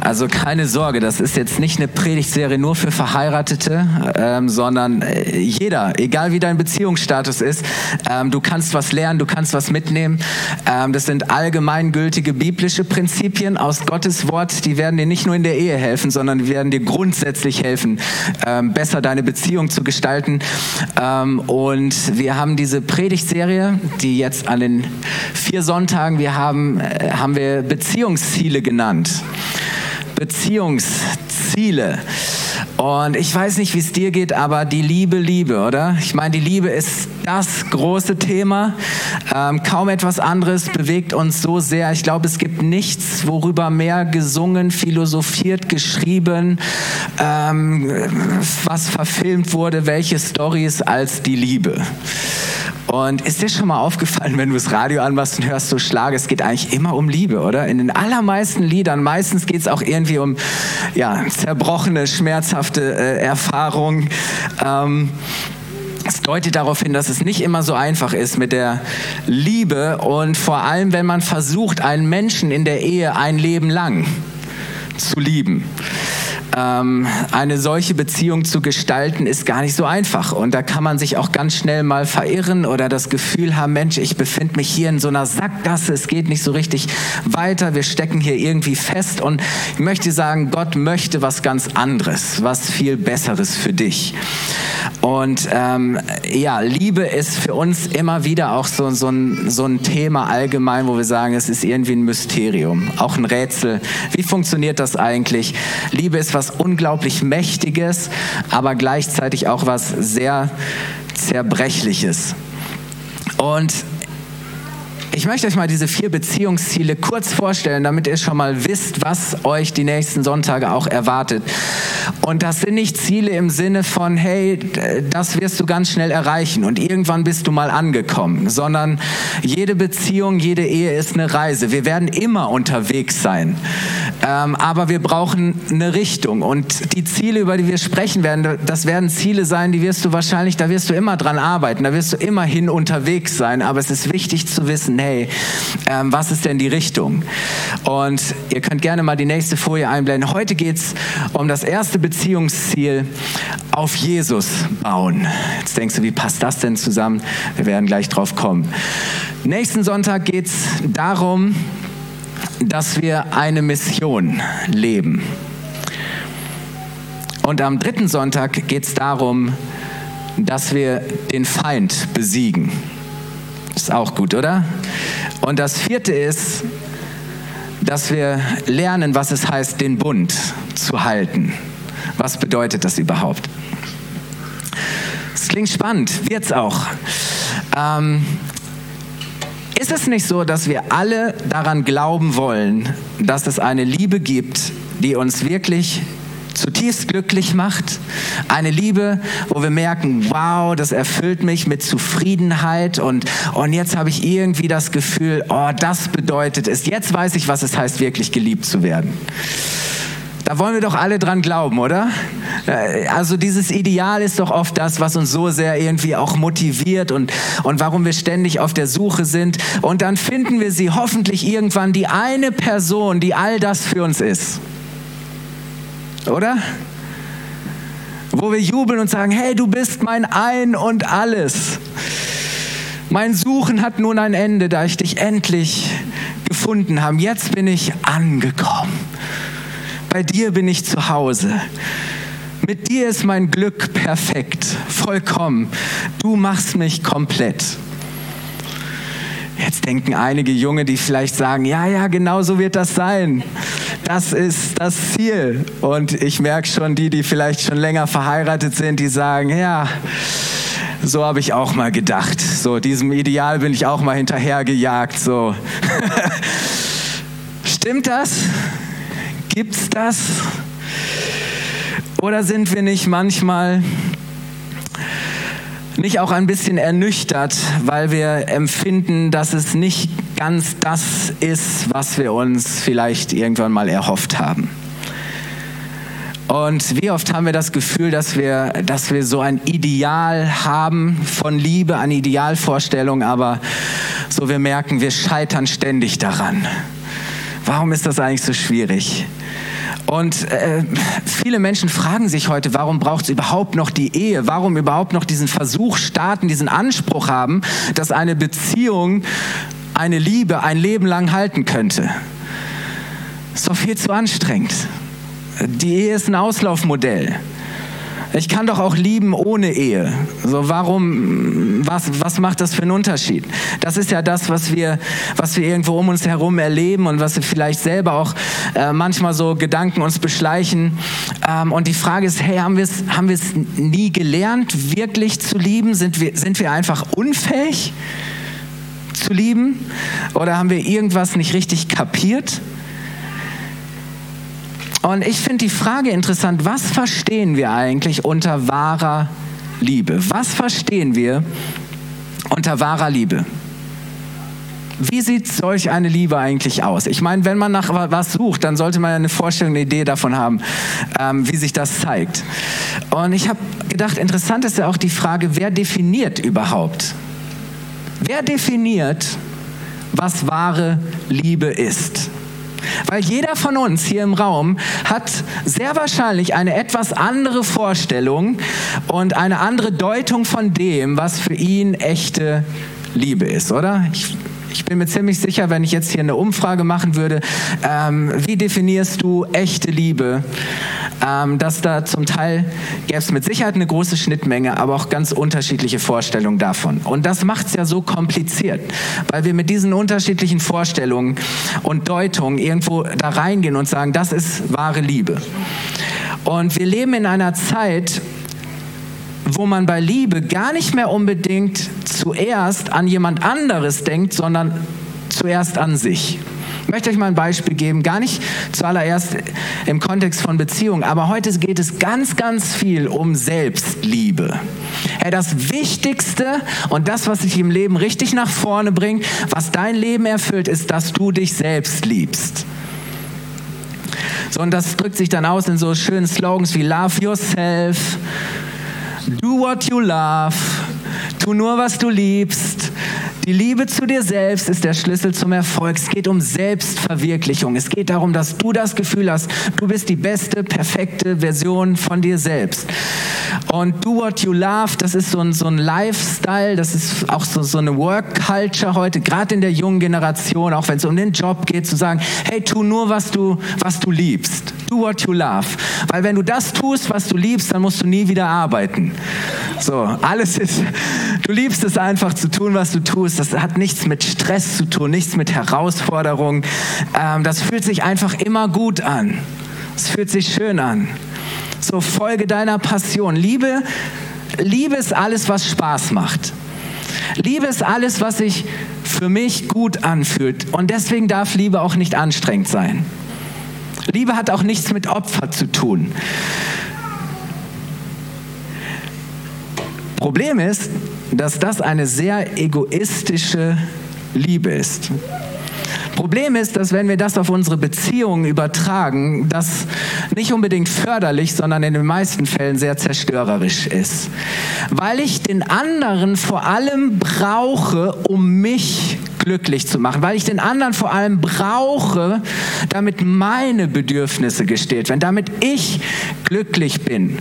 Also keine Sorge, das ist jetzt nicht eine Predigtserie nur für Verheiratete, ähm, sondern äh, jeder, egal wie dein Beziehungsstatus ist, ähm, du kannst was lernen, du kannst was mitnehmen. Ähm, das sind allgemeingültige biblische Prinzipien aus Gottes Wort, die werden dir nicht nur in der Ehe helfen, sondern die werden dir grundsätzlich helfen, ähm, besser deine Beziehung zu gestalten. Ähm, und wir haben diese Predigtserie, die jetzt an den vier Sonntagen, wir haben, äh, haben wir Beziehungsziele genannt. Beziehungsziele. Und ich weiß nicht, wie es dir geht, aber die Liebe, Liebe, oder? Ich meine, die Liebe ist das große Thema. Ähm, kaum etwas anderes bewegt uns so sehr. Ich glaube, es gibt nichts, worüber mehr gesungen, philosophiert, geschrieben, ähm, was verfilmt wurde, welche Stories als die Liebe. Und ist dir schon mal aufgefallen, wenn du das Radio anmachst und hörst so Schlage, es geht eigentlich immer um Liebe, oder? In den allermeisten Liedern, meistens geht es auch irgendwie um ja, zerbrochene, schmerzhafte äh, Erfahrungen. Ähm, es deutet darauf hin, dass es nicht immer so einfach ist mit der Liebe und vor allem, wenn man versucht, einen Menschen in der Ehe ein Leben lang zu lieben ähm, eine solche Beziehung zu gestalten, ist gar nicht so einfach. Und da kann man sich auch ganz schnell mal verirren oder das Gefühl haben, Mensch, ich befinde mich hier in so einer Sackgasse, es geht nicht so richtig weiter, wir stecken hier irgendwie fest. Und ich möchte sagen, Gott möchte was ganz anderes, was viel Besseres für dich. Und ähm, ja, Liebe ist für uns immer wieder auch so, so, ein, so ein Thema allgemein, wo wir sagen, es ist irgendwie ein Mysterium, auch ein Rätsel. Wie funktioniert das eigentlich? Liebe ist was unglaublich Mächtiges, aber gleichzeitig auch was sehr Zerbrechliches. Und ich möchte euch mal diese vier Beziehungsziele kurz vorstellen, damit ihr schon mal wisst, was euch die nächsten Sonntage auch erwartet. Und das sind nicht Ziele im Sinne von, hey, das wirst du ganz schnell erreichen und irgendwann bist du mal angekommen, sondern jede Beziehung, jede Ehe ist eine Reise. Wir werden immer unterwegs sein, ähm, aber wir brauchen eine Richtung. Und die Ziele, über die wir sprechen werden, das werden Ziele sein, die wirst du wahrscheinlich, da wirst du immer dran arbeiten, da wirst du immerhin unterwegs sein. Aber es ist wichtig zu wissen, hey, ähm, was ist denn die Richtung? Und ihr könnt gerne mal die nächste Folie einblenden. Heute geht es um das erste Beziehungsziel, auf Jesus bauen. Jetzt denkst du, wie passt das denn zusammen? Wir werden gleich drauf kommen. Nächsten Sonntag geht es darum, dass wir eine Mission leben. Und am dritten Sonntag geht es darum, dass wir den Feind besiegen. Ist auch gut, oder? Und das vierte ist, dass wir lernen, was es heißt, den Bund zu halten. Was bedeutet das überhaupt? Es klingt spannend, wird's auch. Ähm, ist es nicht so, dass wir alle daran glauben wollen, dass es eine Liebe gibt, die uns wirklich zutiefst glücklich macht. Eine Liebe, wo wir merken, wow, das erfüllt mich mit Zufriedenheit und, und jetzt habe ich irgendwie das Gefühl, oh, das bedeutet es. Jetzt weiß ich, was es heißt, wirklich geliebt zu werden. Da wollen wir doch alle dran glauben, oder? Äh, also dieses Ideal ist doch oft das, was uns so sehr irgendwie auch motiviert und, und warum wir ständig auf der Suche sind. Und dann finden wir sie hoffentlich irgendwann die eine Person, die all das für uns ist oder? Wo wir jubeln und sagen, hey, du bist mein Ein und alles. Mein Suchen hat nun ein Ende, da ich dich endlich gefunden habe. Jetzt bin ich angekommen. Bei dir bin ich zu Hause. Mit dir ist mein Glück perfekt, vollkommen. Du machst mich komplett. Jetzt denken einige Junge, die vielleicht sagen, ja, ja, genau so wird das sein. Das ist das Ziel. Und ich merke schon, die, die vielleicht schon länger verheiratet sind, die sagen, ja, so habe ich auch mal gedacht. So, diesem Ideal bin ich auch mal hinterhergejagt. So. Stimmt das? Gibt's das? Oder sind wir nicht manchmal nicht auch ein bisschen ernüchtert, weil wir empfinden, dass es nicht ganz das ist, was wir uns vielleicht irgendwann mal erhofft haben. Und wie oft haben wir das Gefühl, dass wir, dass wir so ein Ideal haben von Liebe, eine Idealvorstellung, aber so wir merken, wir scheitern ständig daran. Warum ist das eigentlich so schwierig? Und äh, viele Menschen fragen sich heute, warum braucht es überhaupt noch die Ehe? Warum überhaupt noch diesen Versuch starten, diesen Anspruch haben, dass eine Beziehung, eine Liebe ein Leben lang halten könnte? Ist doch viel zu anstrengend. Die Ehe ist ein Auslaufmodell. Ich kann doch auch lieben ohne Ehe. So, warum, was, was macht das für einen Unterschied? Das ist ja das, was wir, was wir irgendwo um uns herum erleben und was wir vielleicht selber auch äh, manchmal so Gedanken uns beschleichen. Ähm, und die Frage ist, hey, haben wir es haben nie gelernt, wirklich zu lieben? Sind wir, sind wir einfach unfähig zu lieben? Oder haben wir irgendwas nicht richtig kapiert? Und ich finde die Frage interessant, was verstehen wir eigentlich unter wahrer Liebe? Was verstehen wir unter wahrer Liebe? Wie sieht solch eine Liebe eigentlich aus? Ich meine, wenn man nach was sucht, dann sollte man eine Vorstellung, eine Idee davon haben, ähm, wie sich das zeigt. Und ich habe gedacht, interessant ist ja auch die Frage, wer definiert überhaupt? Wer definiert, was wahre Liebe ist? Weil jeder von uns hier im Raum hat sehr wahrscheinlich eine etwas andere Vorstellung und eine andere Deutung von dem, was für ihn echte Liebe ist, oder? Ich, ich bin mir ziemlich sicher, wenn ich jetzt hier eine Umfrage machen würde, ähm, wie definierst du echte Liebe? ähm, dass da zum Teil gäbe es mit Sicherheit eine große Schnittmenge, aber auch ganz unterschiedliche Vorstellungen davon. Und das macht es ja so kompliziert, weil wir mit diesen unterschiedlichen Vorstellungen und Deutungen irgendwo da reingehen und sagen, das ist wahre Liebe. Und wir leben in einer Zeit, wo man bei Liebe gar nicht mehr unbedingt zuerst an jemand anderes denkt, sondern zuerst an sich. Ich möchte euch mal ein Beispiel geben, gar nicht zuallererst im Kontext von Beziehungen, aber heute geht es ganz, ganz viel um Selbstliebe. Hey, das Wichtigste und das, was dich im Leben richtig nach vorne bringt, was dein Leben erfüllt, ist, dass du dich selbst liebst. So, und das drückt sich dann aus in so schönen Slogans wie Love Yourself, Do What You Love, tu nur, was du liebst, die Liebe zu dir selbst ist der Schlüssel zum Erfolg. Es geht um Selbstverwirklichung. Es geht darum, dass du das Gefühl hast, du bist die beste, perfekte Version von dir selbst. Und Do What You Love, das ist so ein, so ein Lifestyle, das ist auch so, so eine Work Culture heute, gerade in der jungen Generation, auch wenn es um den Job geht, zu sagen, hey, tu nur, was du, was du liebst. Do what you love. Weil wenn du das tust, was du liebst, dann musst du nie wieder arbeiten. So, alles ist, du liebst es einfach zu tun, was du tust. Das hat nichts mit Stress zu tun, nichts mit Herausforderungen. Ähm, das fühlt sich einfach immer gut an. Es fühlt sich schön an. So, folge deiner Passion. Liebe, Liebe ist alles, was Spaß macht. Liebe ist alles, was sich für mich gut anfühlt. Und deswegen darf Liebe auch nicht anstrengend sein. Liebe hat auch nichts mit Opfer zu tun. Problem ist, dass das eine sehr egoistische Liebe ist. Problem ist, dass wenn wir das auf unsere Beziehungen übertragen, das nicht unbedingt förderlich, sondern in den meisten Fällen sehr zerstörerisch ist. Weil ich den anderen vor allem brauche, um mich glücklich zu machen, weil ich den anderen vor allem brauche, damit meine Bedürfnisse gestillt werden, damit ich glücklich bin.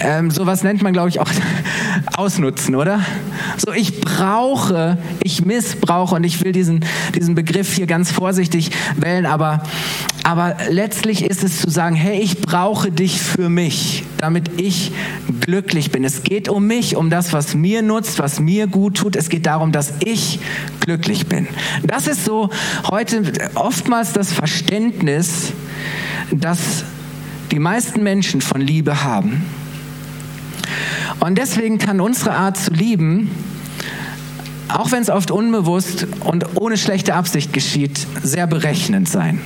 Ähm, sowas nennt man, glaube ich, auch ausnutzen, oder? So, ich brauche, ich missbrauche und ich will diesen, diesen Begriff hier ganz vorsichtig wählen, aber, aber letztlich ist es zu sagen, hey, ich brauche dich für mich, damit ich glücklich bin. Es geht um mich, um das, was mir nutzt, was mir gut tut. Es geht darum, dass ich glücklich bin. Das ist so heute oftmals das Verständnis, das die meisten Menschen von Liebe haben. Und deswegen kann unsere Art zu lieben, auch wenn es oft unbewusst und ohne schlechte Absicht geschieht, sehr berechnend sein.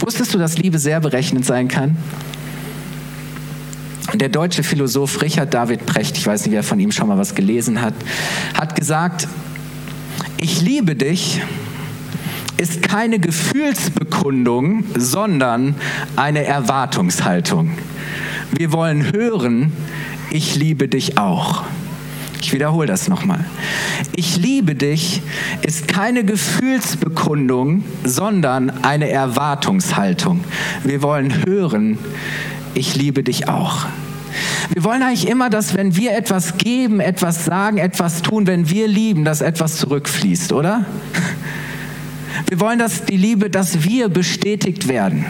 Wusstest du, dass Liebe sehr berechnend sein kann? Der deutsche Philosoph Richard David Precht, ich weiß nicht, wer von ihm schon mal was gelesen hat, hat gesagt, ich liebe dich ist keine Gefühlsbekundung, sondern eine Erwartungshaltung. Wir wollen hören, ich liebe dich auch. Ich wiederhole das nochmal. Ich liebe dich ist keine Gefühlsbekundung, sondern eine Erwartungshaltung. Wir wollen hören, ich liebe dich auch. Wir wollen eigentlich immer, dass wenn wir etwas geben, etwas sagen, etwas tun, wenn wir lieben, dass etwas zurückfließt, oder? Wir wollen, dass die Liebe, dass wir bestätigt werden.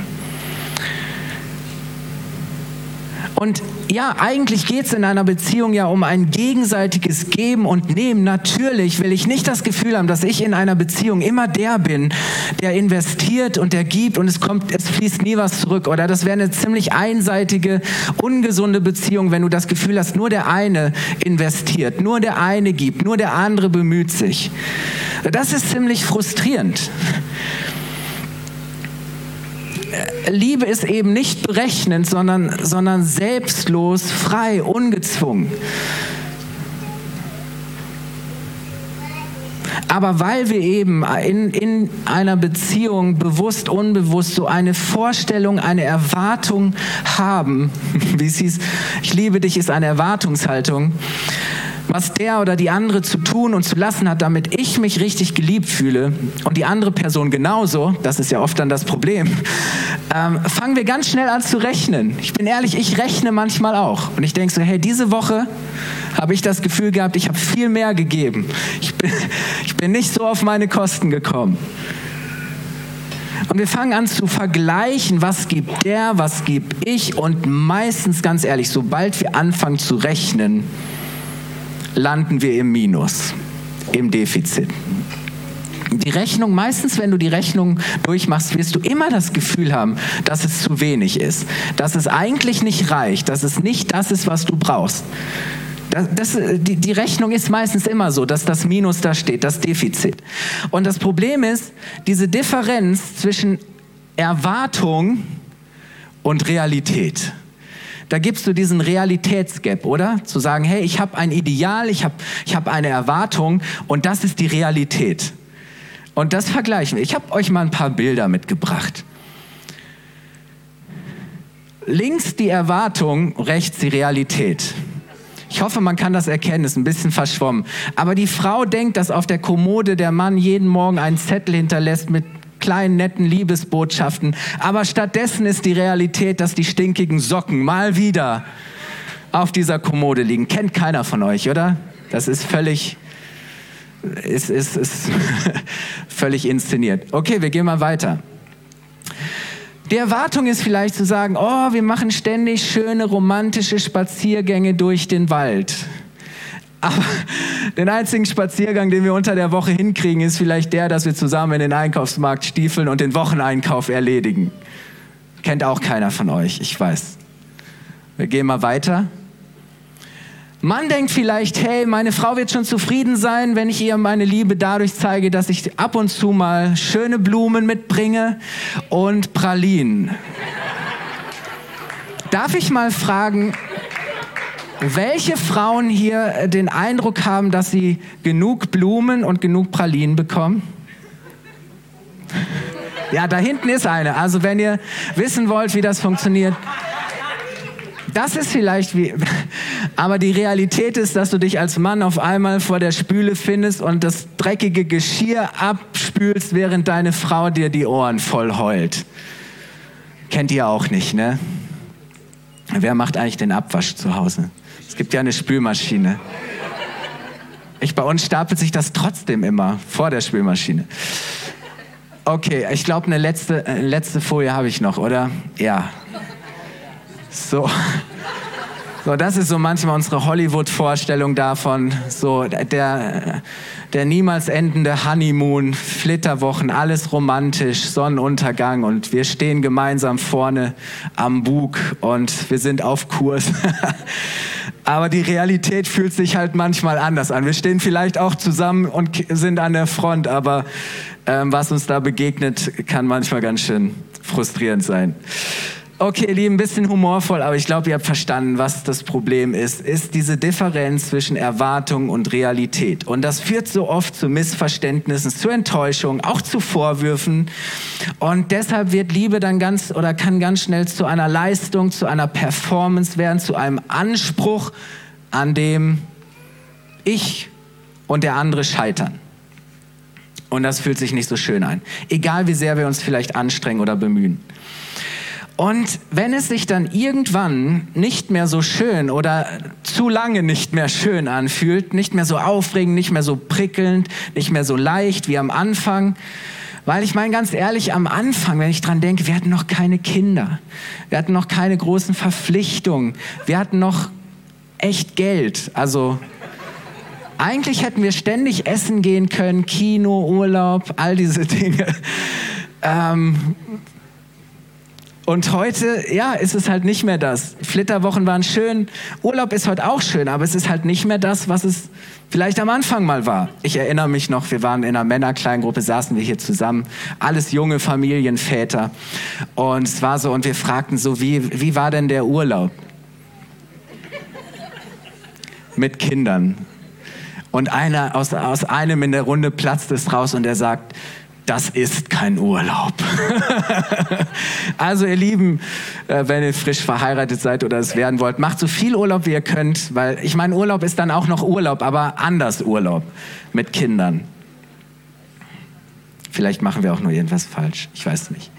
Und ja, eigentlich geht es in einer Beziehung ja um ein gegenseitiges Geben und Nehmen. Natürlich will ich nicht das Gefühl haben, dass ich in einer Beziehung immer der bin, der investiert und der gibt und es kommt, es fließt nie was zurück. Oder das wäre eine ziemlich einseitige, ungesunde Beziehung, wenn du das Gefühl hast, nur der eine investiert, nur der eine gibt, nur der andere bemüht sich. Das ist ziemlich frustrierend. Liebe ist eben nicht berechnend, sondern, sondern selbstlos, frei, ungezwungen. Aber weil wir eben in, in einer Beziehung bewusst, unbewusst so eine Vorstellung, eine Erwartung haben, wie es hieß, ich liebe dich ist eine Erwartungshaltung, was der oder die andere zu tun und zu lassen hat, damit ich mich richtig geliebt fühle und die andere Person genauso, das ist ja oft dann das Problem, ähm, fangen wir ganz schnell an zu rechnen. Ich bin ehrlich, ich rechne manchmal auch. Und ich denke so, hey, diese Woche habe ich das Gefühl gehabt, ich habe viel mehr gegeben. Ich bin, ich bin nicht so auf meine Kosten gekommen. Und wir fangen an zu vergleichen, was gibt der, was gebe ich. Und meistens, ganz ehrlich, sobald wir anfangen zu rechnen, landen wir im Minus, im Defizit. Die Rechnung, meistens wenn du die Rechnung durchmachst, wirst du immer das Gefühl haben, dass es zu wenig ist, dass es eigentlich nicht reicht, dass es nicht das ist, was du brauchst. Das, die, die Rechnung ist meistens immer so, dass das Minus da steht, das Defizit. Und das Problem ist, diese Differenz zwischen Erwartung und Realität da gibst du diesen Realitätsgap, oder? Zu sagen, hey, ich habe ein Ideal, ich habe ich hab eine Erwartung und das ist die Realität. Und das vergleichen wir. Ich habe euch mal ein paar Bilder mitgebracht. Links die Erwartung, rechts die Realität. Ich hoffe, man kann das erkennen, ist ein bisschen verschwommen. Aber die Frau denkt, dass auf der Kommode der Mann jeden Morgen einen Zettel hinterlässt mit kleinen netten Liebesbotschaften. Aber stattdessen ist die Realität, dass die stinkigen Socken mal wieder auf dieser Kommode liegen. Kennt keiner von euch, oder? Das ist völlig, ist, ist, ist völlig inszeniert. Okay, wir gehen mal weiter. Die Erwartung ist vielleicht zu sagen, oh, wir machen ständig schöne romantische Spaziergänge durch den Wald. Aber den einzigen Spaziergang, den wir unter der Woche hinkriegen, ist vielleicht der, dass wir zusammen in den Einkaufsmarkt stiefeln und den Wocheneinkauf erledigen. Kennt auch keiner von euch, ich weiß. Wir gehen mal weiter. Man denkt vielleicht, hey, meine Frau wird schon zufrieden sein, wenn ich ihr meine Liebe dadurch zeige, dass ich ab und zu mal schöne Blumen mitbringe und Pralinen. Darf ich mal fragen, welche Frauen hier äh, den Eindruck haben, dass sie genug Blumen und genug Pralinen bekommen? Ja, da hinten ist eine. Also wenn ihr wissen wollt, wie das funktioniert, das ist vielleicht wie, aber die Realität ist, dass du dich als Mann auf einmal vor der Spüle findest und das dreckige Geschirr abspülst, während deine Frau dir die Ohren voll heult. Kennt ihr auch nicht, ne? Wer macht eigentlich den Abwasch zu Hause? Es gibt ja eine Spülmaschine. Ich, bei uns stapelt sich das trotzdem immer vor der Spülmaschine. Okay, ich glaube, eine letzte, eine letzte Folie habe ich noch, oder? Ja. So. So, das ist so manchmal unsere Hollywood-Vorstellung davon. So der, der niemals endende Honeymoon, Flitterwochen, alles romantisch, Sonnenuntergang und wir stehen gemeinsam vorne am Bug und wir sind auf Kurs. Aber die Realität fühlt sich halt manchmal anders an. Wir stehen vielleicht auch zusammen und sind an der Front, aber ähm, was uns da begegnet, kann manchmal ganz schön frustrierend sein. Okay, Lieben, ein bisschen humorvoll, aber ich glaube, ihr habt verstanden, was das Problem ist, ist diese Differenz zwischen Erwartung und Realität. Und das führt so oft zu Missverständnissen, zu Enttäuschungen, auch zu Vorwürfen. Und deshalb wird Liebe dann ganz oder kann ganz schnell zu einer Leistung, zu einer Performance werden, zu einem Anspruch, an dem ich und der andere scheitern. Und das fühlt sich nicht so schön an. Egal wie sehr wir uns vielleicht anstrengen oder bemühen. Und wenn es sich dann irgendwann nicht mehr so schön oder zu lange nicht mehr schön anfühlt, nicht mehr so aufregend, nicht mehr so prickelnd, nicht mehr so leicht wie am Anfang, weil ich meine ganz ehrlich, am Anfang, wenn ich dran denke, wir hatten noch keine Kinder, wir hatten noch keine großen Verpflichtungen, wir hatten noch echt Geld, also eigentlich hätten wir ständig essen gehen können, Kino, Urlaub, all diese Dinge. Ähm, und heute, ja, ist es halt nicht mehr das. Flitterwochen waren schön, Urlaub ist heute auch schön, aber es ist halt nicht mehr das, was es vielleicht am Anfang mal war. Ich erinnere mich noch, wir waren in einer Männerkleingruppe, saßen wir hier zusammen, alles junge Familienväter. Und es war so, und wir fragten so, wie, wie war denn der Urlaub? Mit Kindern. Und einer aus, aus einem in der Runde platzt es raus und er sagt, das ist kein Urlaub. also ihr Lieben, äh, wenn ihr frisch verheiratet seid oder es werden wollt, macht so viel Urlaub wie ihr könnt, weil ich meine, Urlaub ist dann auch noch Urlaub, aber anders Urlaub mit Kindern. Vielleicht machen wir auch nur irgendwas falsch, ich weiß nicht.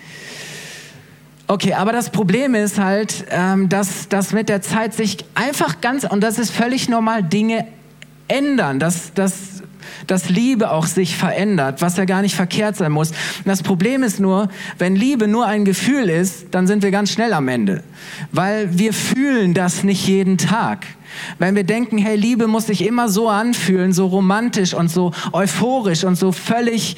Okay, aber das Problem ist halt, ähm, dass, dass mit der Zeit sich einfach ganz, und das ist völlig normal, Dinge ändern. Das, das dass Liebe auch sich verändert, was ja gar nicht verkehrt sein muss. das Problem ist nur, wenn Liebe nur ein Gefühl ist, dann sind wir ganz schnell am Ende, weil wir fühlen das nicht jeden Tag. Wenn wir denken, hey, Liebe muss sich immer so anfühlen, so romantisch und so euphorisch und so völlig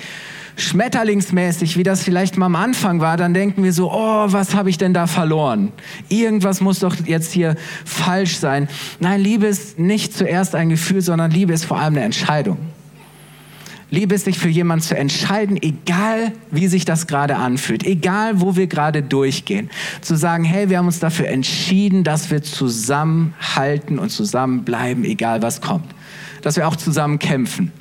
schmetterlingsmäßig, wie das vielleicht mal am Anfang war, dann denken wir so, oh, was habe ich denn da verloren? Irgendwas muss doch jetzt hier falsch sein. Nein, Liebe ist nicht zuerst ein Gefühl, sondern Liebe ist vor allem eine Entscheidung. Liebe ist, sich für jemanden zu entscheiden, egal wie sich das gerade anfühlt, egal wo wir gerade durchgehen. Zu sagen, hey, wir haben uns dafür entschieden, dass wir zusammenhalten und zusammenbleiben, egal was kommt. Dass wir auch zusammen kämpfen.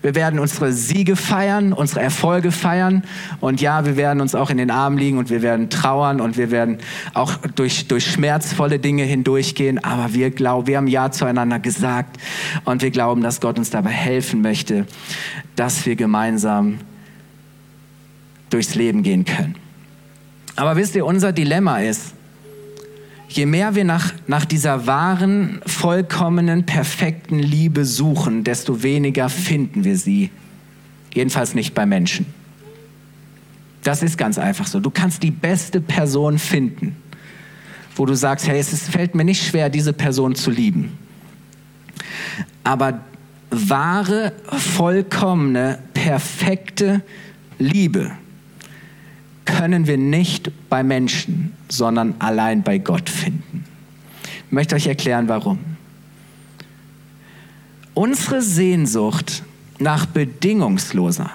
Wir werden unsere Siege feiern, unsere Erfolge feiern. Und ja, wir werden uns auch in den Armen liegen und wir werden trauern und wir werden auch durch, durch schmerzvolle Dinge hindurchgehen. Aber wir glauben, wir haben Ja zueinander gesagt und wir glauben, dass Gott uns dabei helfen möchte, dass wir gemeinsam durchs Leben gehen können. Aber wisst ihr, unser Dilemma ist, je mehr wir nach, nach dieser wahren, vollkommenen, perfekten Liebe suchen, desto weniger finden wir sie. Jedenfalls nicht bei Menschen. Das ist ganz einfach so. Du kannst die beste Person finden, wo du sagst, hey, es fällt mir nicht schwer, diese Person zu lieben. Aber wahre, vollkommene, perfekte Liebe, können wir nicht bei Menschen, sondern allein bei Gott finden. Ich möchte euch erklären, warum. Unsere Sehnsucht nach bedingungsloser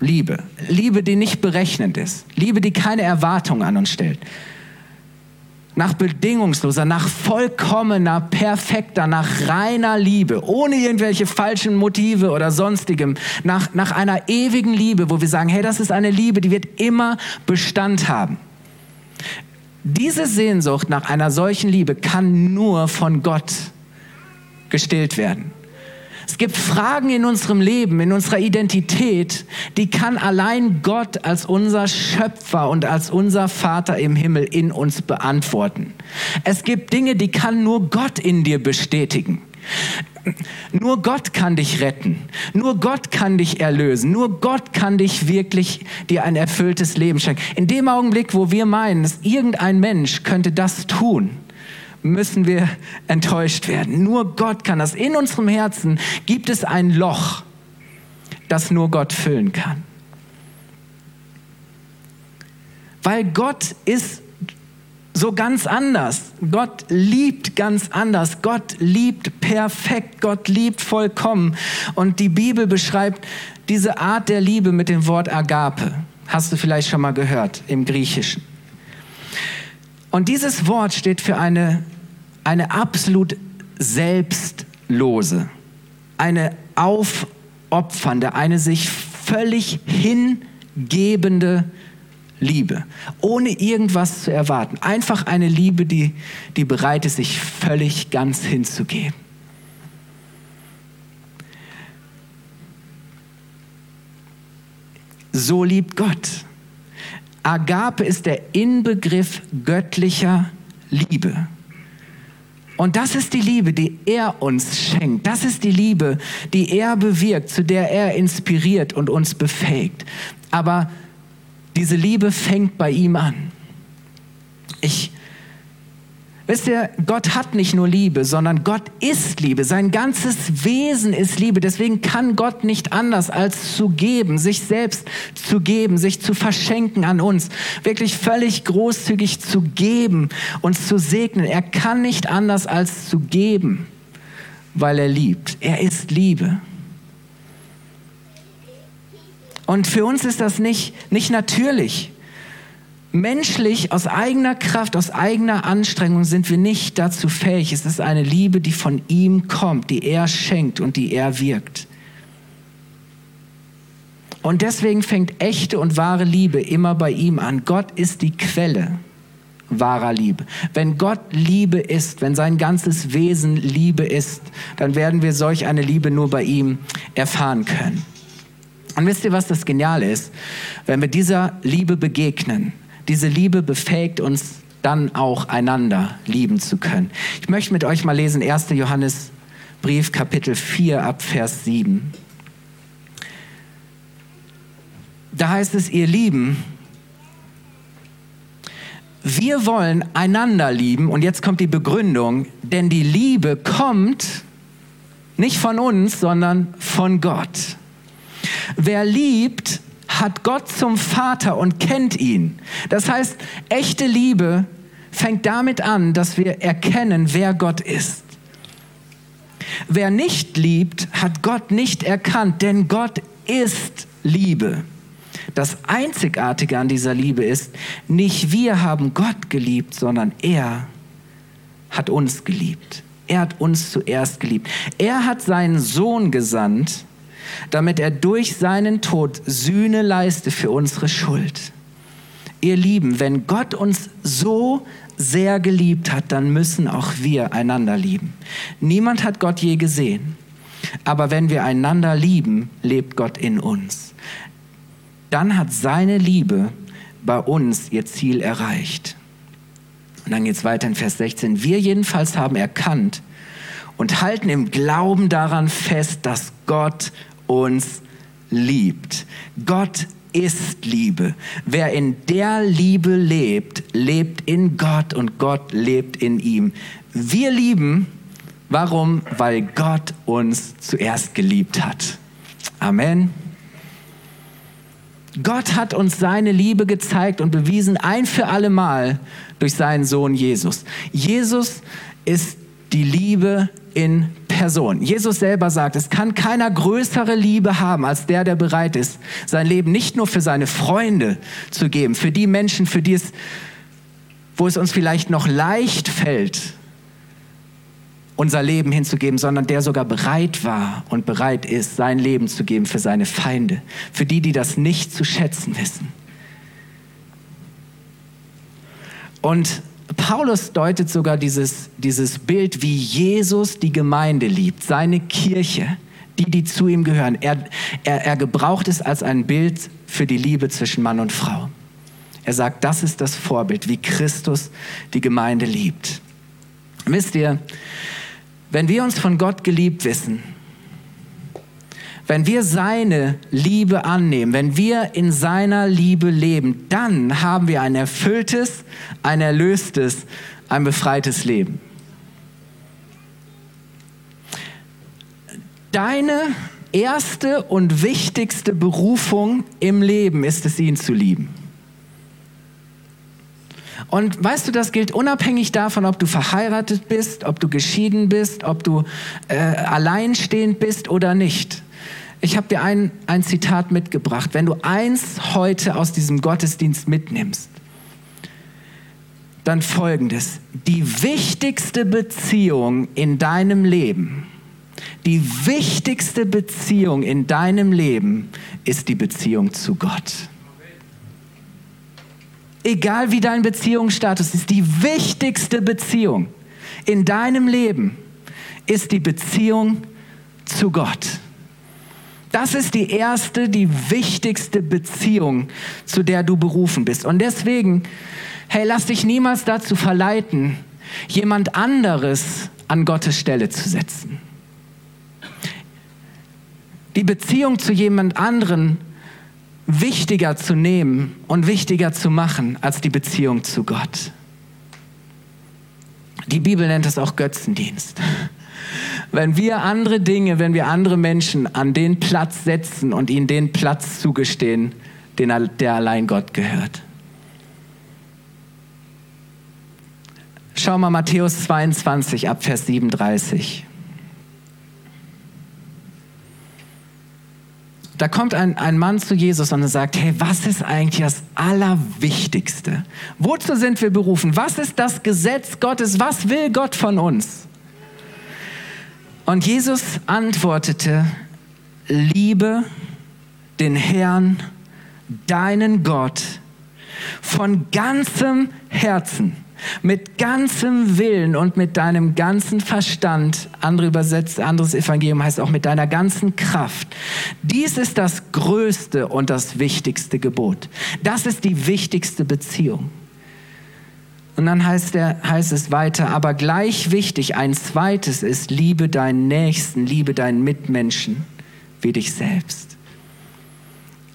Liebe, Liebe, die nicht berechnend ist, Liebe, die keine Erwartung an uns stellt, nach bedingungsloser, nach vollkommener, perfekter, nach reiner Liebe, ohne irgendwelche falschen Motive oder sonstigem, nach, nach einer ewigen Liebe, wo wir sagen, hey, das ist eine Liebe, die wird immer Bestand haben. Diese Sehnsucht nach einer solchen Liebe kann nur von Gott gestillt werden. Es gibt Fragen in unserem Leben, in unserer Identität, die kann allein Gott als unser Schöpfer und als unser Vater im Himmel in uns beantworten. Es gibt Dinge, die kann nur Gott in dir bestätigen. Nur Gott kann dich retten. Nur Gott kann dich erlösen. Nur Gott kann dich wirklich dir ein erfülltes Leben schenken. In dem Augenblick, wo wir meinen, dass irgendein Mensch könnte das tun, müssen wir enttäuscht werden. Nur Gott kann das. In unserem Herzen gibt es ein Loch, das nur Gott füllen kann. Weil Gott ist so ganz anders. Gott liebt ganz anders. Gott liebt perfekt. Gott liebt vollkommen. Und die Bibel beschreibt diese Art der Liebe mit dem Wort Agape. Hast du vielleicht schon mal gehört im Griechischen. Und dieses Wort steht für eine, eine absolut selbstlose, eine aufopfernde, eine sich völlig hingebende Liebe, ohne irgendwas zu erwarten. Einfach eine Liebe, die, die bereit ist, sich völlig ganz hinzugeben. So liebt Gott. Agape ist der Inbegriff göttlicher Liebe. Und das ist die Liebe, die er uns schenkt. Das ist die Liebe, die er bewirkt, zu der er inspiriert und uns befähigt. Aber diese Liebe fängt bei ihm an. Ich Wisst ihr, Gott hat nicht nur Liebe, sondern Gott ist Liebe. Sein ganzes Wesen ist Liebe. Deswegen kann Gott nicht anders als zu geben, sich selbst zu geben, sich zu verschenken an uns. Wirklich völlig großzügig zu geben, uns zu segnen. Er kann nicht anders als zu geben, weil er liebt. Er ist Liebe. Und für uns ist das nicht, nicht natürlich menschlich, aus eigener Kraft, aus eigener Anstrengung sind wir nicht dazu fähig. Es ist eine Liebe, die von ihm kommt, die er schenkt und die er wirkt. Und deswegen fängt echte und wahre Liebe immer bei ihm an. Gott ist die Quelle wahrer Liebe. Wenn Gott Liebe ist, wenn sein ganzes Wesen Liebe ist, dann werden wir solch eine Liebe nur bei ihm erfahren können. Und wisst ihr, was das Geniale ist? Wenn wir dieser Liebe begegnen, diese Liebe befähigt uns dann auch einander lieben zu können. Ich möchte mit euch mal lesen 1. Johannes Brief Kapitel 4 ab Vers 7. Da heißt es, ihr Lieben, wir wollen einander lieben und jetzt kommt die Begründung, denn die Liebe kommt nicht von uns, sondern von Gott. Wer liebt, hat Gott zum Vater und kennt ihn. Das heißt, echte Liebe fängt damit an, dass wir erkennen, wer Gott ist. Wer nicht liebt, hat Gott nicht erkannt, denn Gott ist Liebe. Das Einzigartige an dieser Liebe ist, nicht wir haben Gott geliebt, sondern er hat uns geliebt. Er hat uns zuerst geliebt. Er hat seinen Sohn gesandt, damit er durch seinen Tod Sühne leiste für unsere Schuld. Ihr Lieben, wenn Gott uns so sehr geliebt hat, dann müssen auch wir einander lieben. Niemand hat Gott je gesehen, aber wenn wir einander lieben, lebt Gott in uns. Dann hat seine Liebe bei uns ihr Ziel erreicht. Und dann geht es weiter in Vers 16. Wir jedenfalls haben erkannt und halten im Glauben daran fest, dass Gott uns liebt. Gott ist Liebe. Wer in der Liebe lebt, lebt in Gott und Gott lebt in ihm. Wir lieben, warum? Weil Gott uns zuerst geliebt hat. Amen. Gott hat uns seine Liebe gezeigt und bewiesen ein für alle Mal durch seinen Sohn Jesus. Jesus ist die Liebe in Person. Jesus selber sagt, es kann keiner größere Liebe haben als der, der bereit ist, sein Leben nicht nur für seine Freunde zu geben, für die Menschen, für die es, wo es uns vielleicht noch leicht fällt, unser Leben hinzugeben, sondern der sogar bereit war und bereit ist, sein Leben zu geben für seine Feinde, für die, die das nicht zu schätzen wissen. Und Paulus deutet sogar dieses, dieses Bild, wie Jesus die Gemeinde liebt, seine Kirche, die, die zu ihm gehören. Er, er, er gebraucht es als ein Bild für die Liebe zwischen Mann und Frau. Er sagt, das ist das Vorbild, wie Christus die Gemeinde liebt. Wisst ihr, wenn wir uns von Gott geliebt wissen, wenn wir seine Liebe annehmen, wenn wir in seiner Liebe leben, dann haben wir ein erfülltes, ein erlöstes, ein befreites Leben. Deine erste und wichtigste Berufung im Leben ist es, ihn zu lieben. Und weißt du, das gilt unabhängig davon, ob du verheiratet bist, ob du geschieden bist, ob du äh, alleinstehend bist oder nicht. Ich habe dir ein, ein Zitat mitgebracht. Wenn du eins heute aus diesem Gottesdienst mitnimmst, dann folgendes. Die wichtigste Beziehung in deinem Leben, die wichtigste Beziehung in deinem Leben ist die Beziehung zu Gott. Egal wie dein Beziehungsstatus ist, die wichtigste Beziehung in deinem Leben ist die Beziehung zu Gott. Das ist die erste, die wichtigste Beziehung, zu der du berufen bist. Und deswegen, hey, lass dich niemals dazu verleiten, jemand anderes an Gottes Stelle zu setzen. Die Beziehung zu jemand anderen wichtiger zu nehmen und wichtiger zu machen als die Beziehung zu Gott. Die Bibel nennt es auch Götzendienst wenn wir andere Dinge, wenn wir andere Menschen an den Platz setzen und ihnen den Platz zugestehen, den, der allein Gott gehört. Schau mal Matthäus 22 ab Vers 37. Da kommt ein, ein Mann zu Jesus und er sagt, hey, was ist eigentlich das Allerwichtigste? Wozu sind wir berufen? Was ist das Gesetz Gottes? Was will Gott von uns? Und Jesus antwortete, liebe den Herrn, deinen Gott, von ganzem Herzen, mit ganzem Willen und mit deinem ganzen Verstand. Andere übersetzt, anderes Evangelium heißt auch mit deiner ganzen Kraft. Dies ist das größte und das wichtigste Gebot. Das ist die wichtigste Beziehung. Und dann heißt, der, heißt es weiter, aber gleich wichtig, ein zweites ist, liebe deinen Nächsten, liebe deinen Mitmenschen wie dich selbst.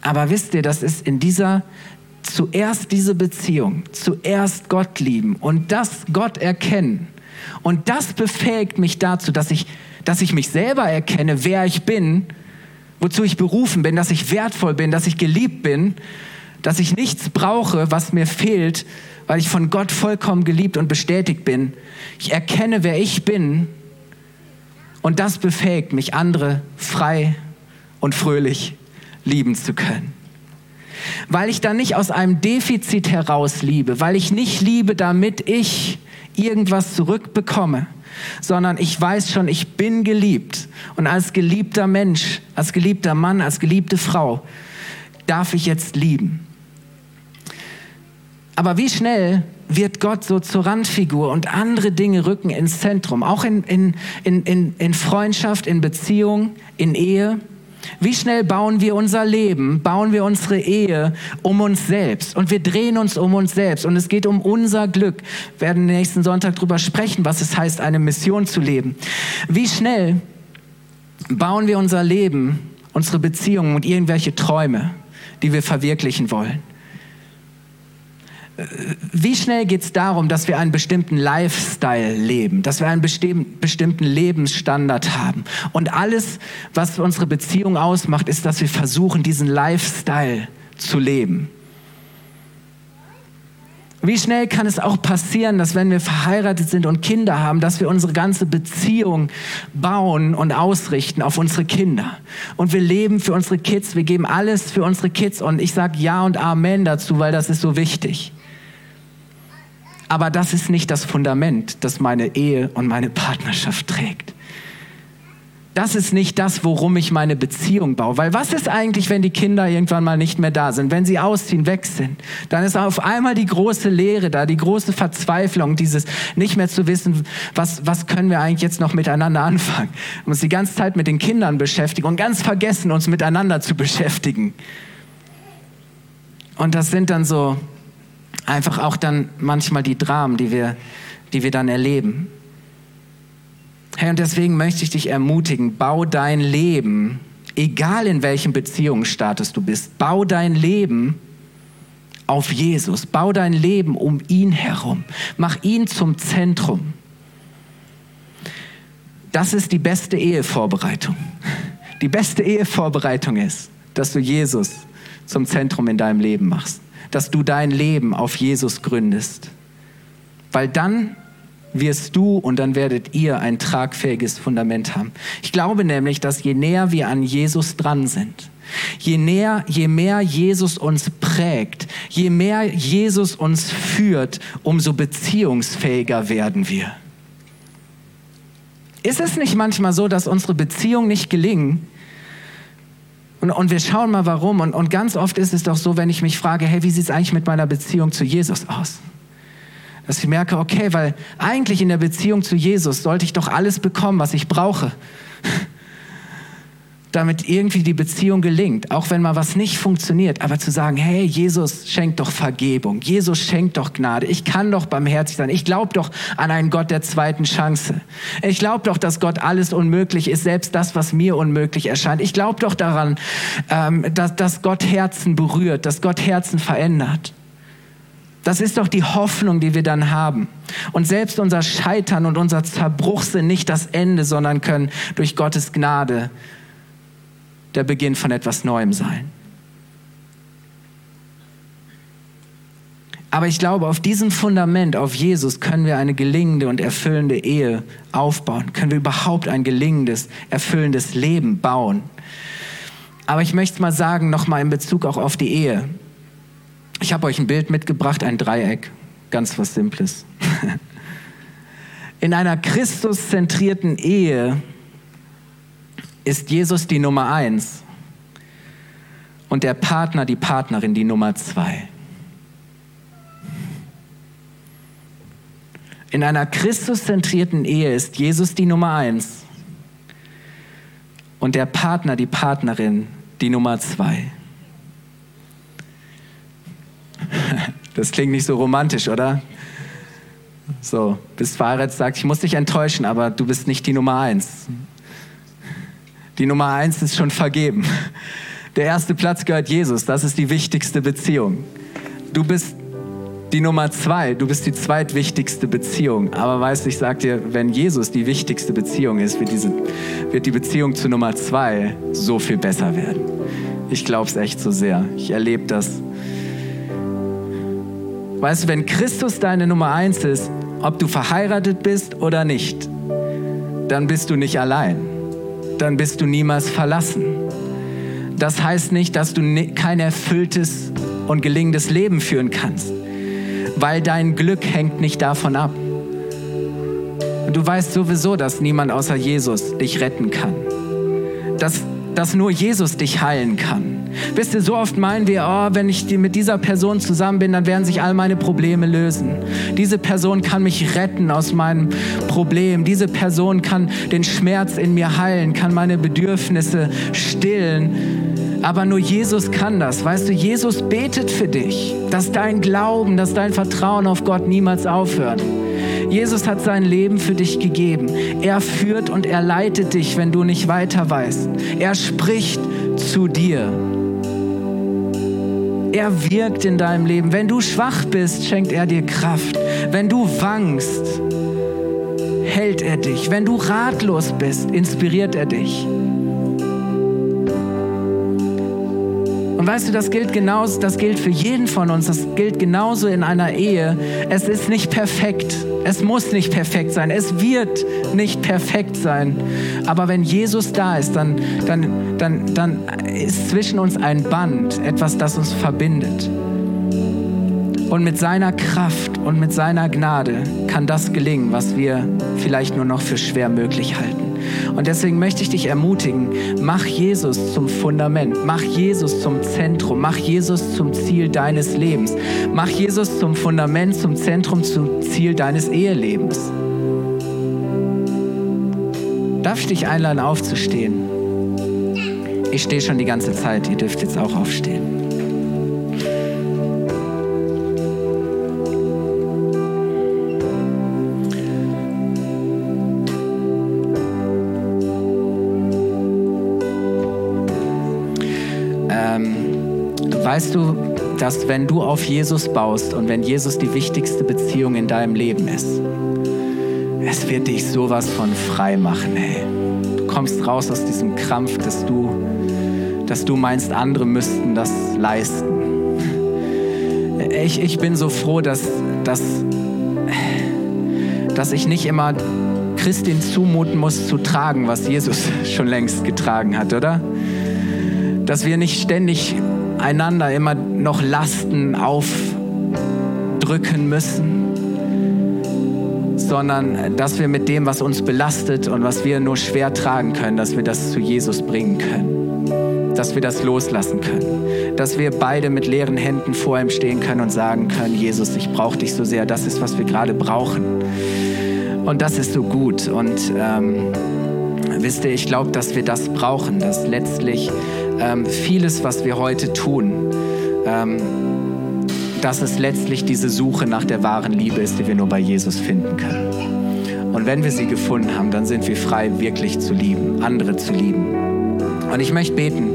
Aber wisst ihr, das ist in dieser, zuerst diese Beziehung, zuerst Gott lieben und das Gott erkennen. Und das befähigt mich dazu, dass ich, dass ich mich selber erkenne, wer ich bin, wozu ich berufen bin, dass ich wertvoll bin, dass ich geliebt bin, dass ich nichts brauche, was mir fehlt, weil ich von Gott vollkommen geliebt und bestätigt bin. Ich erkenne, wer ich bin und das befähigt mich, andere frei und fröhlich lieben zu können. Weil ich dann nicht aus einem Defizit heraus liebe, weil ich nicht liebe, damit ich irgendwas zurückbekomme, sondern ich weiß schon, ich bin geliebt. Und als geliebter Mensch, als geliebter Mann, als geliebte Frau darf ich jetzt lieben. Aber wie schnell wird Gott so zur Randfigur und andere Dinge rücken ins Zentrum, auch in, in, in, in Freundschaft, in Beziehung, in Ehe. Wie schnell bauen wir unser Leben, bauen wir unsere Ehe um uns selbst und wir drehen uns um uns selbst und es geht um unser Glück. Wir werden nächsten Sonntag darüber sprechen, was es heißt, eine Mission zu leben. Wie schnell bauen wir unser Leben, unsere Beziehungen und irgendwelche Träume, die wir verwirklichen wollen wie schnell geht es darum, dass wir einen bestimmten Lifestyle leben, dass wir einen bestimmten Lebensstandard haben. Und alles, was unsere Beziehung ausmacht, ist, dass wir versuchen, diesen Lifestyle zu leben. Wie schnell kann es auch passieren, dass wenn wir verheiratet sind und Kinder haben, dass wir unsere ganze Beziehung bauen und ausrichten auf unsere Kinder. Und wir leben für unsere Kids, wir geben alles für unsere Kids und ich sage Ja und Amen dazu, weil das ist so wichtig. Aber das ist nicht das Fundament, das meine Ehe und meine Partnerschaft trägt. Das ist nicht das, worum ich meine Beziehung baue. Weil was ist eigentlich, wenn die Kinder irgendwann mal nicht mehr da sind, wenn sie ausziehen, weg sind? Dann ist auf einmal die große Leere da, die große Verzweiflung, dieses nicht mehr zu wissen, was, was können wir eigentlich jetzt noch miteinander anfangen? Uns die ganze Zeit mit den Kindern beschäftigen und ganz vergessen, uns miteinander zu beschäftigen. Und das sind dann so einfach auch dann manchmal die Dramen, die wir, die wir dann erleben. Hey, und deswegen möchte ich dich ermutigen, bau dein Leben, egal in welchem Beziehungsstatus du bist, bau dein Leben auf Jesus, bau dein Leben um ihn herum, mach ihn zum Zentrum. Das ist die beste Ehevorbereitung. Die beste Ehevorbereitung ist, dass du Jesus zum Zentrum in deinem Leben machst dass du dein Leben auf Jesus gründest. Weil dann wirst du und dann werdet ihr ein tragfähiges Fundament haben. Ich glaube nämlich, dass je näher wir an Jesus dran sind, je näher, je mehr Jesus uns prägt, je mehr Jesus uns führt, umso beziehungsfähiger werden wir. Ist es nicht manchmal so, dass unsere Beziehungen nicht gelingen, und, und wir schauen mal warum. Und, und ganz oft ist es doch so, wenn ich mich frage, hey, wie sieht es eigentlich mit meiner Beziehung zu Jesus aus? Dass ich merke, okay, weil eigentlich in der Beziehung zu Jesus sollte ich doch alles bekommen, was ich brauche damit irgendwie die Beziehung gelingt, auch wenn mal was nicht funktioniert, aber zu sagen, hey, Jesus schenkt doch Vergebung, Jesus schenkt doch Gnade, ich kann doch barmherzig sein, ich glaube doch an einen Gott der zweiten Chance. Ich glaube doch, dass Gott alles unmöglich ist, selbst das, was mir unmöglich erscheint. Ich glaube doch daran, ähm, dass, dass Gott Herzen berührt, dass Gott Herzen verändert. Das ist doch die Hoffnung, die wir dann haben. Und selbst unser Scheitern und unser Zerbruch sind nicht das Ende, sondern können durch Gottes Gnade der Beginn von etwas Neuem sein. Aber ich glaube, auf diesem Fundament, auf Jesus, können wir eine gelingende und erfüllende Ehe aufbauen. Können wir überhaupt ein gelingendes, erfüllendes Leben bauen. Aber ich möchte mal sagen, nochmal in Bezug auch auf die Ehe. Ich habe euch ein Bild mitgebracht, ein Dreieck. Ganz was Simples. In einer Christuszentrierten Ehe ist Jesus die Nummer eins und der Partner, die Partnerin, die Nummer zwei. In einer Christuszentrierten Ehe ist Jesus die Nummer eins und der Partner, die Partnerin, die Nummer zwei. Das klingt nicht so romantisch, oder? So, bist verheiratet, sagst, ich muss dich enttäuschen, aber du bist nicht die Nummer eins. Die Nummer eins ist schon vergeben. Der erste Platz gehört Jesus. Das ist die wichtigste Beziehung. Du bist die Nummer zwei. Du bist die zweitwichtigste Beziehung. Aber weißt du, ich sag dir, wenn Jesus die wichtigste Beziehung ist, wird, diese, wird die Beziehung zu Nummer zwei so viel besser werden. Ich glaube es echt so sehr. Ich erlebe das. Weißt du, wenn Christus deine Nummer eins ist, ob du verheiratet bist oder nicht, dann bist du nicht allein dann bist du niemals verlassen. Das heißt nicht, dass du kein erfülltes und gelingendes Leben führen kannst, weil dein Glück hängt nicht davon ab. Du weißt sowieso, dass niemand außer Jesus dich retten kann. Dass, dass nur Jesus dich heilen kann. Wisst ihr, so oft meinen wir, oh, wenn ich mit dieser Person zusammen bin, dann werden sich all meine Probleme lösen. Diese Person kann mich retten aus meinem Problem. Diese Person kann den Schmerz in mir heilen, kann meine Bedürfnisse stillen. Aber nur Jesus kann das. Weißt du, Jesus betet für dich, dass dein Glauben, dass dein Vertrauen auf Gott niemals aufhört. Jesus hat sein Leben für dich gegeben. Er führt und er leitet dich, wenn du nicht weiter weißt. Er spricht zu dir. Er wirkt in deinem Leben. Wenn du schwach bist, schenkt er dir Kraft. Wenn du wankst, hält er dich. Wenn du ratlos bist, inspiriert er dich. Und weißt du, das gilt genauso, das gilt für jeden von uns, das gilt genauso in einer Ehe. Es ist nicht perfekt. Es muss nicht perfekt sein. Es wird nicht perfekt sein. Aber wenn Jesus da ist, dann, dann, dann, dann ist zwischen uns ein Band, etwas, das uns verbindet. Und mit seiner Kraft und mit seiner Gnade kann das gelingen, was wir vielleicht nur noch für schwer möglich halten. Und deswegen möchte ich dich ermutigen, mach Jesus zum Fundament, mach Jesus zum Zentrum, mach Jesus zum Ziel deines Lebens, mach Jesus zum Fundament, zum Zentrum, zum Ziel deines Ehelebens. Darf ich dich einladen, aufzustehen? Ich stehe schon die ganze Zeit, ihr dürft jetzt auch aufstehen. Weißt du, dass wenn du auf Jesus baust und wenn Jesus die wichtigste Beziehung in deinem Leben ist, es wird dich sowas von frei machen, hey. Du kommst raus aus diesem Krampf, dass du, dass du meinst, andere müssten das leisten. Ich, ich bin so froh, dass, dass, dass ich nicht immer Christin zumuten muss zu tragen, was Jesus schon längst getragen hat, oder? Dass wir nicht ständig einander immer noch Lasten aufdrücken müssen, sondern dass wir mit dem, was uns belastet und was wir nur schwer tragen können, dass wir das zu Jesus bringen können, dass wir das loslassen können, dass wir beide mit leeren Händen vor ihm stehen können und sagen können, Jesus, ich brauche dich so sehr, das ist, was wir gerade brauchen. Und das ist so gut. Und ähm, wisst ihr, ich glaube, dass wir das brauchen, dass letztlich ähm, vieles, was wir heute tun, ähm, dass es letztlich diese Suche nach der wahren Liebe ist, die wir nur bei Jesus finden können. Und wenn wir sie gefunden haben, dann sind wir frei, wirklich zu lieben, andere zu lieben. Und ich möchte beten,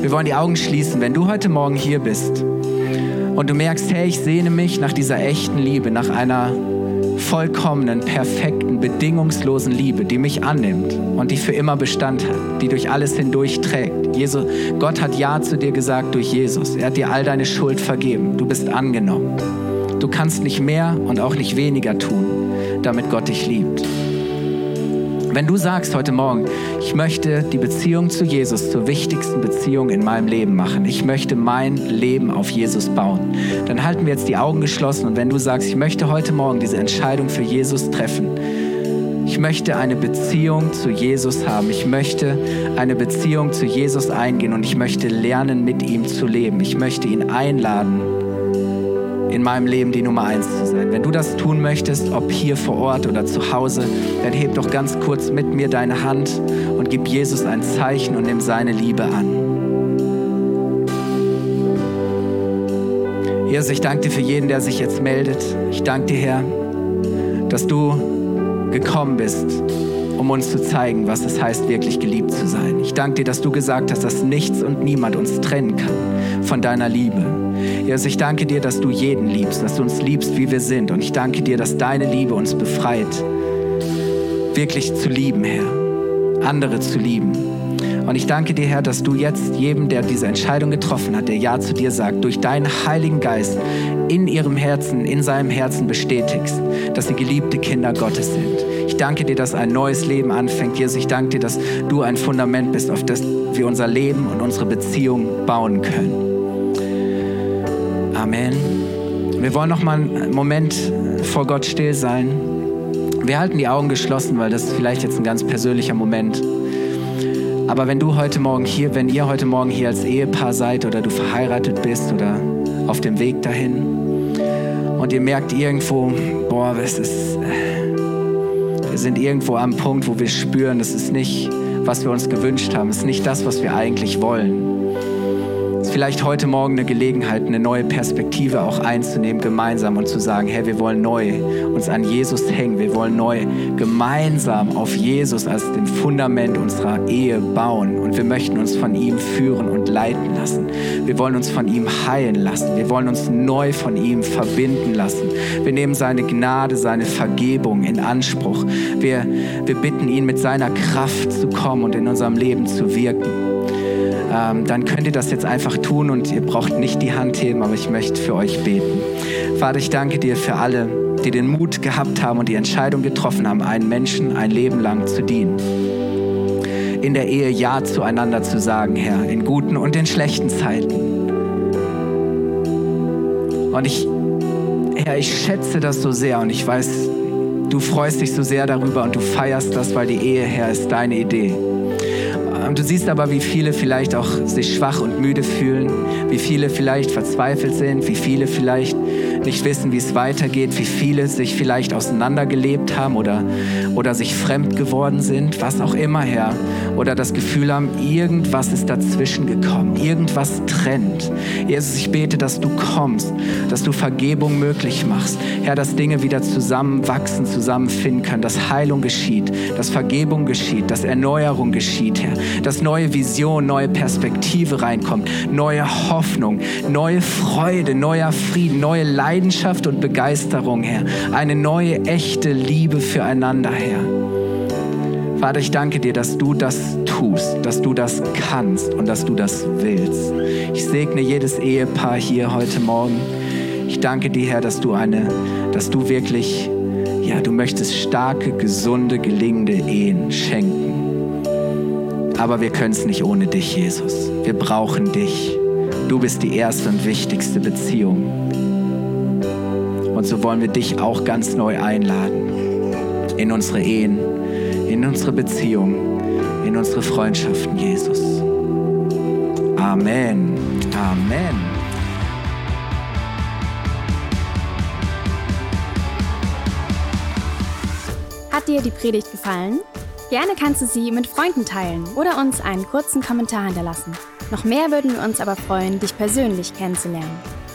wir wollen die Augen schließen, wenn du heute Morgen hier bist und du merkst, hey, ich sehne mich nach dieser echten Liebe, nach einer vollkommenen, perfekten, bedingungslosen Liebe, die mich annimmt und die für immer Bestand hat, die durch alles hindurch trägt. Jesus, Gott hat Ja zu dir gesagt durch Jesus. Er hat dir all deine Schuld vergeben. Du bist angenommen. Du kannst nicht mehr und auch nicht weniger tun, damit Gott dich liebt. Wenn du sagst heute Morgen, ich möchte die Beziehung zu Jesus zur wichtigsten Beziehung in meinem Leben machen, ich möchte mein Leben auf Jesus bauen, dann halten wir jetzt die Augen geschlossen und wenn du sagst, ich möchte heute Morgen diese Entscheidung für Jesus treffen, ich möchte eine Beziehung zu Jesus haben. Ich möchte eine Beziehung zu Jesus eingehen und ich möchte lernen, mit ihm zu leben. Ich möchte ihn einladen, in meinem Leben die Nummer eins zu sein. Wenn du das tun möchtest, ob hier vor Ort oder zu Hause, dann heb doch ganz kurz mit mir deine Hand und gib Jesus ein Zeichen und nimm seine Liebe an. Jesus, ich danke dir für jeden, der sich jetzt meldet. Ich danke dir, Herr, dass du gekommen bist, um uns zu zeigen, was es heißt, wirklich geliebt zu sein. Ich danke dir, dass du gesagt hast, dass nichts und niemand uns trennen kann von deiner Liebe. Jesus, ich danke dir, dass du jeden liebst, dass du uns liebst, wie wir sind. Und ich danke dir, dass deine Liebe uns befreit, wirklich zu lieben, Herr, andere zu lieben. Und ich danke dir, Herr, dass du jetzt jedem, der diese Entscheidung getroffen hat, der Ja zu dir sagt, durch deinen Heiligen Geist in ihrem Herzen, in seinem Herzen bestätigst, dass sie geliebte Kinder Gottes sind. Ich danke dir, dass ein neues Leben anfängt. Jesus, ich danke dir, dass du ein Fundament bist, auf das wir unser Leben und unsere Beziehung bauen können. Amen. Wir wollen noch mal einen Moment vor Gott still sein. Wir halten die Augen geschlossen, weil das ist vielleicht jetzt ein ganz persönlicher Moment. Aber wenn du heute Morgen hier, wenn ihr heute Morgen hier als Ehepaar seid oder du verheiratet bist oder auf dem Weg dahin und ihr merkt irgendwo, boah, es ist, wir sind irgendwo am Punkt, wo wir spüren, das ist nicht, was wir uns gewünscht haben, es ist nicht das, was wir eigentlich wollen vielleicht heute Morgen eine Gelegenheit, eine neue Perspektive auch einzunehmen, gemeinsam und zu sagen, hey, wir wollen neu uns an Jesus hängen, wir wollen neu gemeinsam auf Jesus als dem Fundament unserer Ehe bauen und wir möchten uns von ihm führen und leiten lassen. Wir wollen uns von ihm heilen lassen, wir wollen uns neu von ihm verbinden lassen. Wir nehmen seine Gnade, seine Vergebung in Anspruch. Wir, wir bitten ihn, mit seiner Kraft zu kommen und in unserem Leben zu wirken ähm, dann könnt ihr das jetzt einfach tun und ihr braucht nicht die Hand heben, aber ich möchte für euch beten. Vater, ich danke dir für alle, die den Mut gehabt haben und die Entscheidung getroffen haben, einen Menschen ein Leben lang zu dienen. In der Ehe Ja zueinander zu sagen, Herr, in guten und in schlechten Zeiten. Und ich, Herr, ich schätze das so sehr und ich weiß, du freust dich so sehr darüber und du feierst das, weil die Ehe, Herr, ist deine Idee. Und du siehst aber, wie viele vielleicht auch sich schwach und müde fühlen, wie viele vielleicht verzweifelt sind, wie viele vielleicht nicht wissen, wie es weitergeht, wie viele sich vielleicht auseinandergelebt haben oder, oder sich fremd geworden sind, was auch immer, Herr. Oder das Gefühl haben, irgendwas ist dazwischen gekommen, irgendwas trennt. Jesus, ich bete, dass du kommst, dass du Vergebung möglich machst. Herr, dass Dinge wieder zusammenwachsen, zusammenfinden können, dass Heilung geschieht, dass Vergebung geschieht, dass Erneuerung geschieht, Herr. Dass neue Vision, neue Perspektive reinkommt, neue Hoffnung, neue Freude, neuer Frieden, neue Leidenschaft Leidenschaft und Begeisterung, Herr. Eine neue, echte Liebe füreinander, Herr. Vater, ich danke dir, dass du das tust, dass du das kannst und dass du das willst. Ich segne jedes Ehepaar hier heute Morgen. Ich danke dir, Herr, dass du eine, dass du wirklich Ja, du möchtest starke, gesunde, gelingende Ehen schenken. Aber wir können es nicht ohne dich, Jesus. Wir brauchen dich. Du bist die erste und wichtigste Beziehung. Und so wollen wir dich auch ganz neu einladen in unsere Ehen, in unsere Beziehungen, in unsere Freundschaften, Jesus. Amen. Amen. Hat dir die Predigt gefallen? Gerne kannst du sie mit Freunden teilen oder uns einen kurzen Kommentar hinterlassen. Noch mehr würden wir uns aber freuen, dich persönlich kennenzulernen.